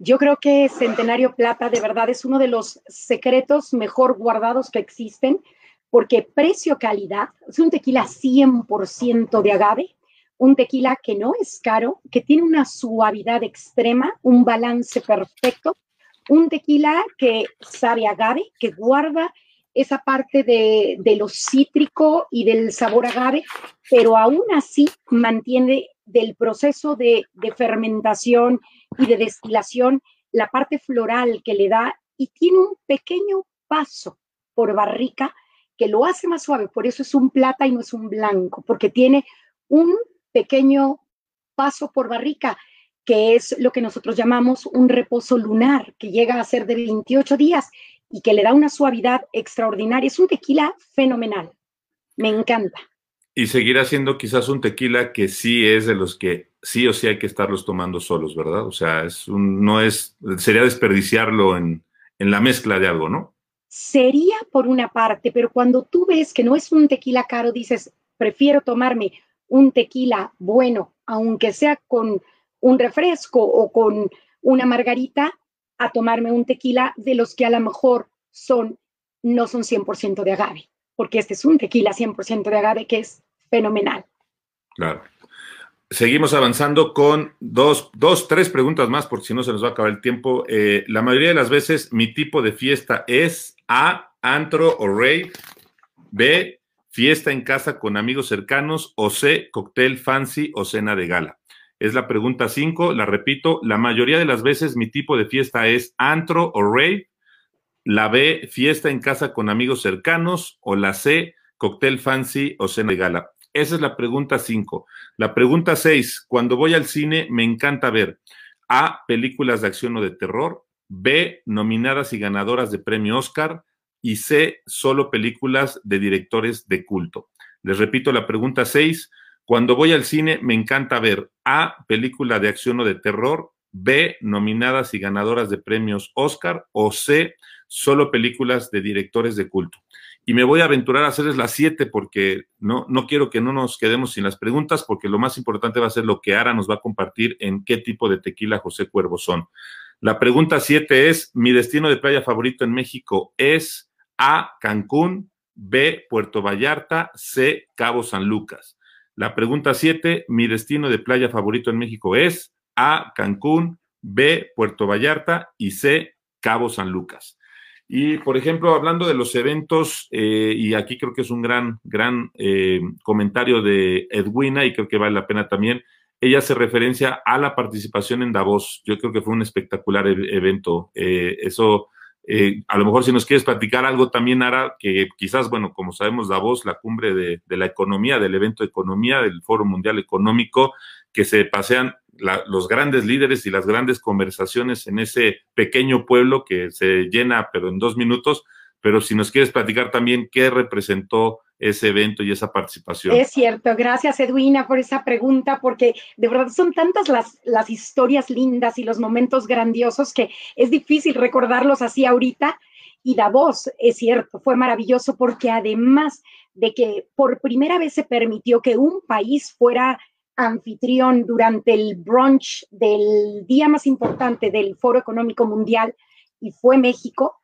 Yo creo que Centenario Plata de verdad es uno de los secretos mejor guardados que existen, porque precio-calidad es un tequila 100% de agave, un tequila que no es caro, que tiene una suavidad extrema, un balance perfecto, un tequila que sabe agave, que guarda esa parte de, de lo cítrico y del sabor agave, pero aún así mantiene del proceso de, de fermentación y de destilación la parte floral que le da y tiene un pequeño paso por barrica que lo hace más suave, por eso es un plata y no es un blanco, porque tiene un pequeño paso por barrica, que es lo que nosotros llamamos un reposo lunar, que llega a ser de 28 días y que le da una suavidad extraordinaria. Es un tequila fenomenal. Me encanta. Y seguirá siendo quizás un tequila que sí es de los que sí o sí hay que estarlos tomando solos, ¿verdad? O sea, es un, no es, sería desperdiciarlo en, en la mezcla de algo, ¿no? Sería por una parte, pero cuando tú ves que no es un tequila caro, dices, prefiero tomarme un tequila bueno, aunque sea con un refresco o con una margarita, a tomarme un tequila de los que a lo mejor son, no son 100% de agave, porque este es un tequila 100% de agave que es fenomenal. Claro. Seguimos avanzando con dos, dos, tres preguntas más, porque si no se nos va a acabar el tiempo. Eh, la mayoría de las veces mi tipo de fiesta es A, antro o rave, B, fiesta en casa con amigos cercanos, o C, cóctel fancy o cena de gala. Es la pregunta 5, la repito, la mayoría de las veces mi tipo de fiesta es antro o rave. La B, fiesta en casa con amigos cercanos. O la C, cóctel fancy o cena de gala. Esa es la pregunta 5. La pregunta 6, cuando voy al cine me encanta ver A, películas de acción o de terror. B, nominadas y ganadoras de premio Oscar. Y C, solo películas de directores de culto. Les repito la pregunta 6. Cuando voy al cine me encanta ver A, película de acción o de terror, B, nominadas y ganadoras de premios Oscar, o C, solo películas de directores de culto. Y me voy a aventurar a hacerles las siete porque no, no quiero que no nos quedemos sin las preguntas, porque lo más importante va a ser lo que Ara nos va a compartir en qué tipo de tequila José Cuervo son. La pregunta siete es, mi destino de playa favorito en México es A, Cancún, B, Puerto Vallarta, C, Cabo San Lucas. La pregunta 7, mi destino de playa favorito en México es A, Cancún, B, Puerto Vallarta y C, Cabo San Lucas. Y, por ejemplo, hablando de los eventos, eh, y aquí creo que es un gran, gran eh, comentario de Edwina y creo que vale la pena también, ella hace referencia a la participación en Davos. Yo creo que fue un espectacular e-, evento. Eh, eso eh, a lo mejor si nos quieres platicar algo también, Ara, que quizás, bueno, como sabemos, Davos, la cumbre de, la economía, del evento de economía, del Foro Mundial Económico, que se pasean los grandes líderes y las grandes conversaciones en ese pequeño pueblo que se llena, pero en dos minutos. Pero si nos quieres platicar también qué representó ese evento y esa participación. Es cierto, gracias Edwina por esa pregunta, porque de verdad son tantas las, las historias lindas y los momentos grandiosos que es difícil recordarlos así ahorita. Y Davos, es cierto, fue maravilloso porque además de que por primera vez se permitió que un país fuera anfitrión durante el brunch del día más importante del Foro Económico Mundial y fue México,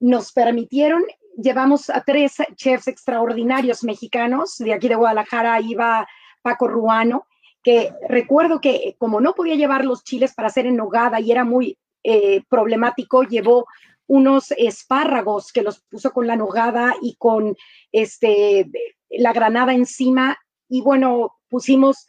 nos permitieron llevamos a tres chefs extraordinarios mexicanos. De aquí de Guadalajara iba Paco Ruano, que recuerdo que como no podía llevar los chiles para hacer en nogada y era muy eh, problemático, llevó unos espárragos que los puso con la nogada y con este, la granada encima. Y bueno, pusimos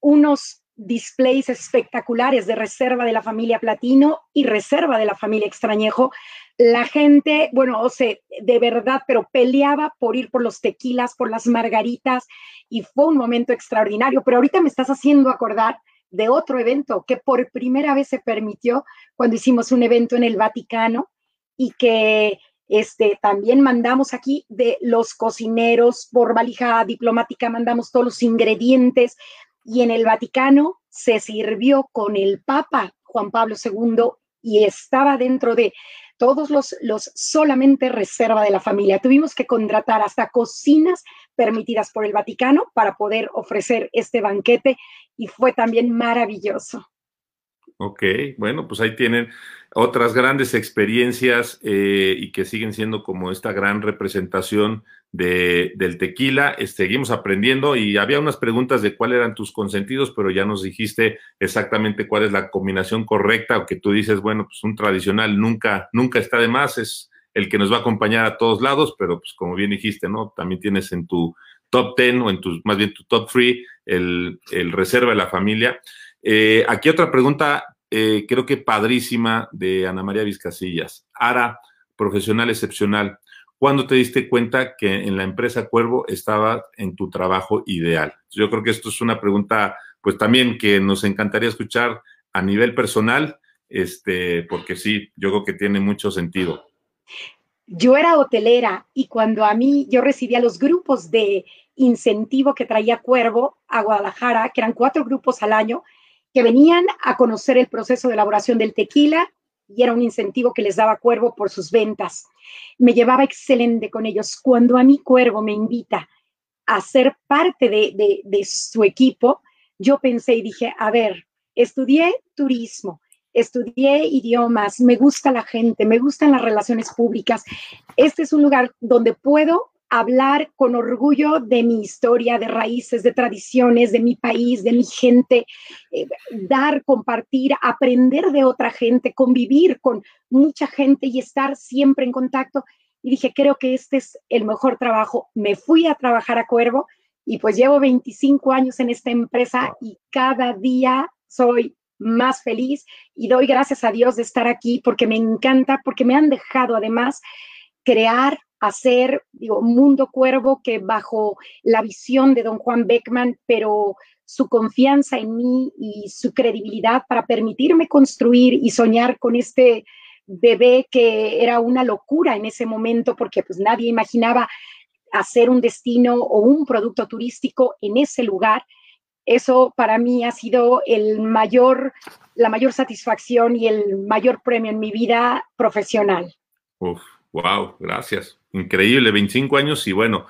unos displays espectaculares de reserva de la familia Platino y reserva de la familia Extrañejo la gente, bueno, o sea, de verdad, pero peleaba por ir por los tequilas, por las margaritas, y fue un momento extraordinario. Pero ahorita me estás haciendo acordar de otro evento que por primera vez se permitió cuando hicimos un evento en el Vaticano y que este, también mandamos aquí de los cocineros por valija diplomática, mandamos todos los ingredientes y en el Vaticano se sirvió con el Papa Juan Pablo II y estaba dentro de todos los, los solamente reserva de la familia. Tuvimos que contratar hasta cocinas permitidas por el Vaticano para poder ofrecer este banquete y fue también maravilloso. Ok, bueno, pues ahí tienen otras grandes experiencias eh, y que siguen siendo como esta gran representación de, del tequila. seguimos aprendiendo y había unas preguntas de cuáles eran tus consentidos, pero ya nos dijiste exactamente cuál es la combinación correcta o que tú dices, bueno, pues un tradicional nunca, nunca está de más, es el que nos va a acompañar a todos lados, pero pues como bien dijiste, ¿no? También tienes en tu top 10 o en tu, más bien tu top 3 el, el reserva de la familia. Eh, aquí otra pregunta, eh, creo que padrísima, de Ana María Vizcasillas. Ara, profesional excepcional. ¿Cuándo te diste cuenta que en la empresa Cuervo estaba en tu trabajo ideal? Yo creo que esto es una pregunta, pues también que nos encantaría escuchar a nivel personal, este, porque sí, yo creo que tiene mucho sentido. Yo era hotelera y cuando a mí yo recibía los grupos de incentivo que traía Cuervo a Guadalajara, que eran cuatro grupos al año, que venían a conocer el proceso de elaboración del tequila y era un incentivo que les daba Cuervo por sus ventas. Me llevaba excelente con ellos. Cuando a mí Cuervo me invita a ser parte de, de su equipo, yo pensé y dije, a ver, estudié turismo, estudié idiomas, me gusta la gente, me gustan las relaciones públicas. Este es un lugar donde puedo hablar con orgullo de mi historia, de raíces, de tradiciones, de mi país, de mi gente, eh, dar, compartir, aprender de otra gente, convivir con mucha gente y estar siempre en contacto. Y dije, creo que este es el mejor trabajo. Me fui a trabajar a Cuervo y pues llevo 25 años en esta empresa y cada día soy más feliz y doy gracias a Dios de estar aquí porque me encanta, porque me han dejado además crear, hacer, digo, Mundo Cuervo que bajo la visión de don Juan Beckman, pero su confianza en mí y su credibilidad para permitirme construir y soñar con este bebé que era una locura en ese momento porque pues nadie imaginaba hacer un destino o un producto turístico en ese lugar. Eso para mí ha sido el mayor, la mayor satisfacción y el mayor premio en mi vida profesional. Uf, wow, gracias. Increíble, 25 años y bueno,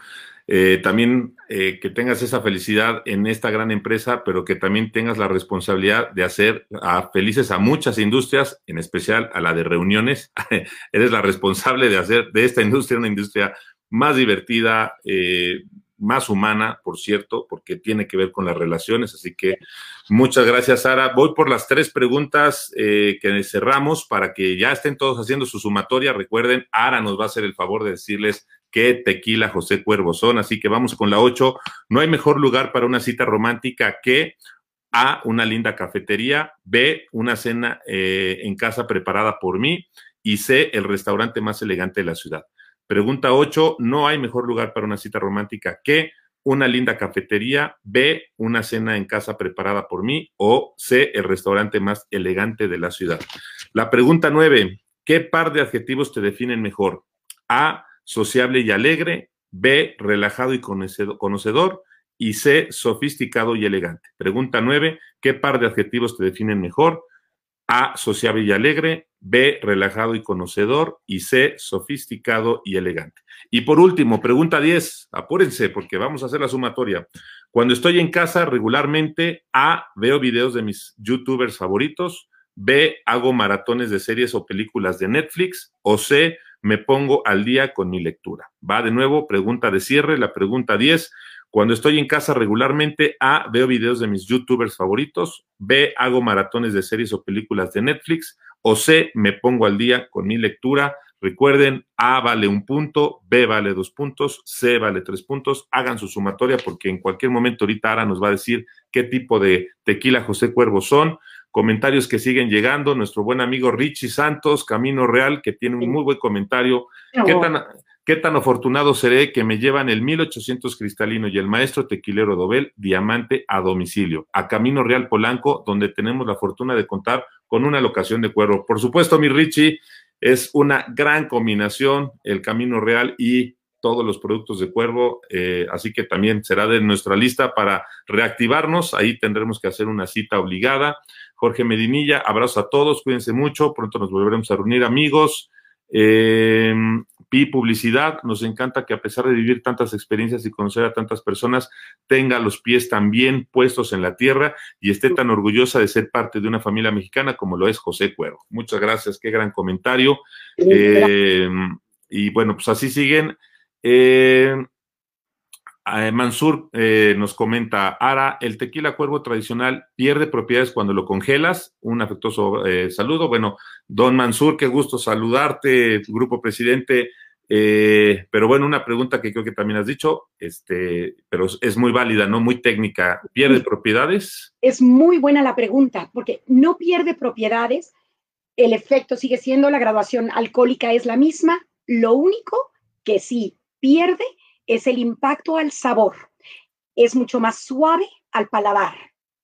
eh, también eh, que tengas esa felicidad en esta gran empresa, pero que también tengas la responsabilidad de hacer felices a muchas industrias, en especial a la de reuniones. [LAUGHS] Eres la responsable de hacer de esta industria una industria más divertida, eh, más humana, por cierto, porque tiene que ver con las relaciones. Así que muchas gracias, Sara. Voy por las tres preguntas que cerramos para que ya estén todos haciendo su sumatoria. Recuerden, Ara nos va a hacer el favor de decirles qué tequila José Cuervo son. Así que vamos con la 8. No hay mejor lugar para una cita romántica que A, una linda cafetería, B, una cena eh, en casa preparada por mí y C, el restaurante más elegante de la ciudad. Pregunta 8. No hay mejor lugar para una cita romántica que una linda cafetería, B, una cena en casa preparada por mí o C, el restaurante más elegante de la ciudad. La pregunta 9. ¿Qué par de adjetivos te definen mejor? A, sociable y alegre, B, relajado y conocedor, y C, sofisticado y elegante. Pregunta 9, ¿qué par de adjetivos te definen mejor? A, sociable y alegre, B, relajado y conocedor, y C, sofisticado y elegante. Y por último, pregunta 10, apúrense porque vamos a hacer la sumatoria. Cuando estoy en casa regularmente, A, veo videos de mis youtubers favoritos, B, hago maratones de series o películas de Netflix, o C, me pongo al día con mi lectura. Va de nuevo, pregunta de cierre, la pregunta 10. Cuando estoy en casa regularmente, A, veo videos de mis youtubers favoritos, B, hago maratones de series o películas de Netflix, o C, me pongo al día con mi lectura. Recuerden, A vale un punto, B vale dos puntos, C vale tres puntos. Hagan su sumatoria porque en cualquier momento ahorita Ara nos va a decir qué tipo de tequila José Cuervo son comentarios que siguen llegando. Nuestro buen amigo Richie Santos, Camino Real, que tiene un muy buen comentario. ¿Qué tan, ¿Qué tan afortunado seré que me llevan el 1800 cristalino y el maestro tequilero Dobel diamante a domicilio, a Camino Real Polanco, donde tenemos la fortuna de contar con una locación de cuervo? Por supuesto, mi Richie, es una gran combinación el Camino Real y todos los productos de Cuervo, eh, así que también será de nuestra lista para reactivarnos. Ahí tendremos que hacer una cita obligada. Jorge Medinilla, abrazo a todos, cuídense mucho, pronto nos volveremos a reunir amigos. Eh, Pi Publicidad, nos encanta que a pesar de vivir tantas experiencias y conocer a tantas personas, tenga los pies también puestos en la tierra y esté tan orgullosa de ser parte de una familia mexicana como lo es José Cuervo. Muchas gracias, qué gran comentario. Eh, y bueno, pues así siguen. Eh, Mansur eh, nos comenta, Ara, el tequila cuervo tradicional pierde propiedades cuando lo congelas. Un afectuoso eh, saludo. Bueno, don Mansur, qué gusto saludarte, grupo presidente. pero bueno, una pregunta que creo que también has dicho, este, pero es muy válida, ¿no? Muy técnica. ¿Pierde propiedades? Es muy buena la pregunta, porque no pierde propiedades. El efecto sigue siendo, la graduación alcohólica es la misma. Lo único que sí pierde es el impacto al sabor. Es mucho más suave al paladar.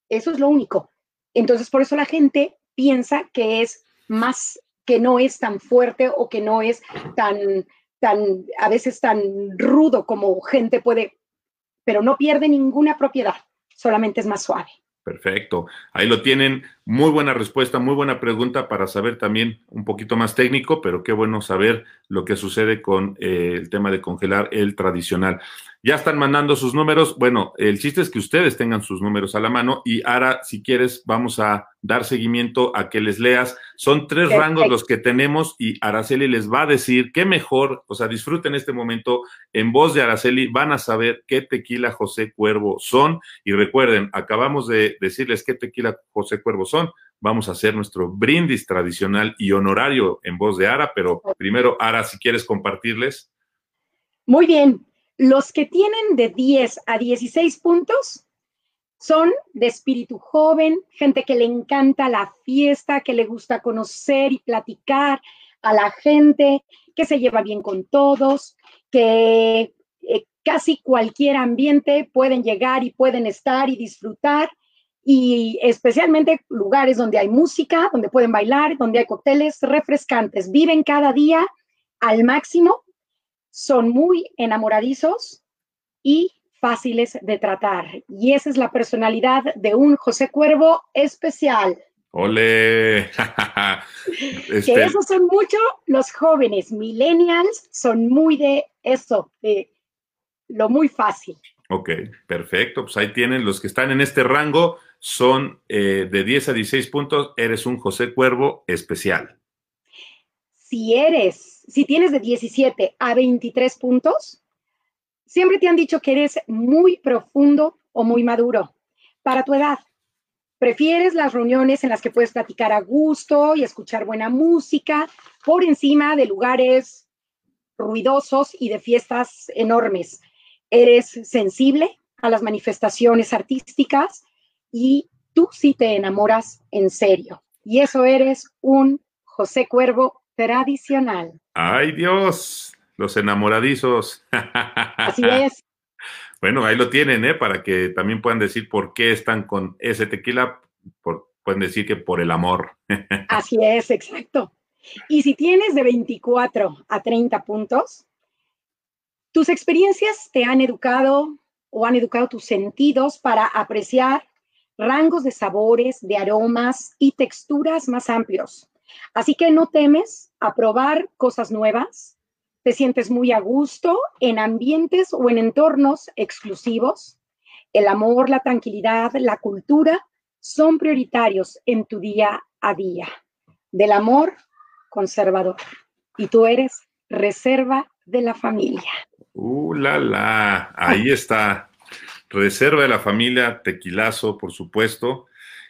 Eso es lo único. Entonces, por eso la gente piensa que es más, que no es tan fuerte o que no es tan, tan, a veces tan rudo como gente puede, pero no pierde ninguna propiedad, solamente es más suave. Perfecto. Ahí lo tienen. Muy buena respuesta, muy buena pregunta para saber también un poquito más técnico, pero qué bueno saber lo que sucede con eh, el tema de congelar el tradicional. Ya están mandando sus números. Bueno, el chiste es que ustedes tengan sus números a la mano y ahora, si quieres, vamos a dar seguimiento a que les leas. Son tres rangos los que tenemos y Araceli les va a decir qué mejor, o sea, disfruten este momento en voz de Araceli, van a saber qué tequila José Cuervo son. Y recuerden, acabamos de decirles qué tequila José Cuervo son. Vamos a hacer nuestro brindis tradicional y honorario en voz de Ara, pero primero, Ara, si quieres compartirles. Muy bien, Los que tienen de 10 a 16 puntos son de espíritu joven, gente que le encanta la fiesta, que le gusta conocer y platicar a la gente, que se lleva bien con todos, que eh, casi cualquier ambiente pueden llegar y pueden estar y disfrutar, y especialmente lugares donde hay música, donde pueden bailar, donde hay cócteles refrescantes. Viven cada día al máximo, son muy enamoradizos y fáciles de tratar. Y esa es la personalidad de un José Cuervo especial. ¡Ole! [LAUGHS] Que este esos son mucho los jóvenes, millennials, son muy de eso, de lo muy fácil. Ok, perfecto. Pues ahí tienen los que están en este rango, son eh, de 10 a 16 puntos, eres un José Cuervo especial. Si eres, si tienes de 17 a 23 puntos, siempre te han dicho que eres muy profundo o muy maduro para tu edad. Prefieres las reuniones en las que puedes platicar a gusto y escuchar buena música por encima de lugares ruidosos y de fiestas enormes. Eres sensible a las manifestaciones artísticas y tú sí te enamoras en serio. Y eso eres un José Cuervo tradicional. ¡Ay Dios! Los enamoradizos. Así [LAUGHS] es. Bueno, ahí lo tienen, ¿eh? Para que también puedan decir por qué están con ese tequila. pueden decir que por el amor. [LAUGHS] Así es, exacto. Y si tienes de 24 a 30 puntos, tus experiencias te han educado o han educado tus sentidos para apreciar rangos de sabores, de aromas y texturas más amplios. Así que no temes a probar cosas nuevas, te sientes muy a gusto en ambientes o en entornos exclusivos. El amor, la tranquilidad, la cultura son prioritarios en tu día a día. Del amor conservador. Y tú eres reserva de la familia. Uh, la, la. Ahí está. Reserva de la familia, tequilazo, por supuesto.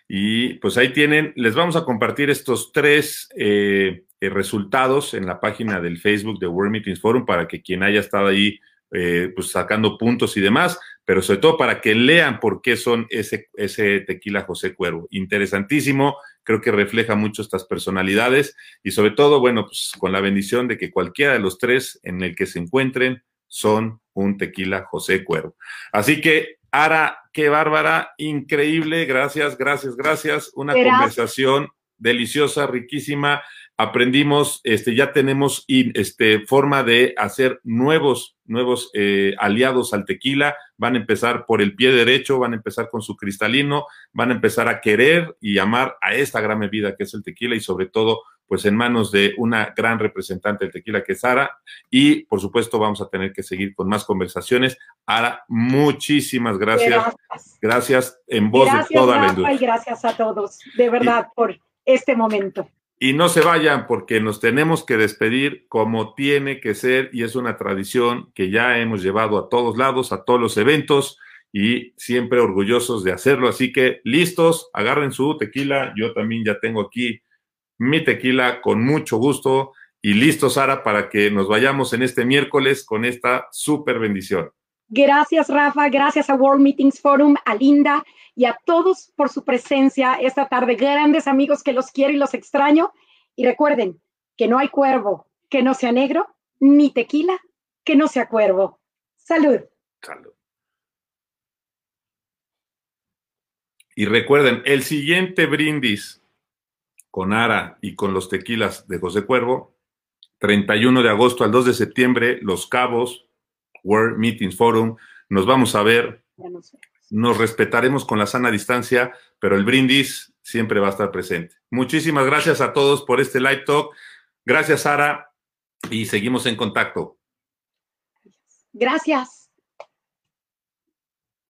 Y pues ahí tienen, les vamos a compartir estos tres eh, eh, resultados en la página del Facebook de World Meetings Forum para que quien haya estado ahí eh, pues sacando puntos y demás, pero sobre todo para que lean por qué son ese, ese tequila José Cuervo. Interesantísimo, creo que refleja mucho estas personalidades y sobre todo, bueno, pues con la bendición de que cualquiera de los tres en el que se encuentren son un tequila José Cuervo. Así que, Ara, qué bárbara, increíble, gracias, gracias, gracias. Una conversación deliciosa, riquísima aprendimos, este, ya tenemos este, forma de hacer nuevos, nuevos eh, aliados al tequila. Van a empezar por el pie derecho, van a empezar con su cristalino, van a empezar a querer y amar a esta gran bebida que es el tequila y sobre todo, pues en manos de una gran representante del tequila que es Sara. Y por supuesto vamos a tener que seguir con más conversaciones. Ara, muchísimas gracias. Gracias, en voz de toda la industria. Y gracias a todos, de verdad, por este momento. Y no se vayan porque nos tenemos que despedir como tiene que ser y es una tradición que ya hemos llevado a todos lados, a todos los eventos y siempre orgullosos de hacerlo. Así que listos, agarren su tequila. Yo también ya tengo aquí mi tequila con mucho gusto y listo, Sara, para que nos vayamos en este miércoles con esta súper bendición. Gracias, Rafa. Gracias a World Meetings Forum, a Linda y a todos por su presencia esta tarde. Grandes amigos que los quiero y los extraño. Y recuerden que no hay cuervo que no sea negro, ni tequila que no sea cuervo. Salud. Salud. Y recuerden, el siguiente brindis con Ara y con los tequilas de José Cuervo, 31 de agosto al 2 de septiembre, Los Cabos, World Meetings Forum. Nos vamos a ver. Nos respetaremos con la sana distancia, pero el brindis siempre va a estar presente. Muchísimas gracias a todos por este live talk. Gracias, Sara, y seguimos en contacto. Gracias.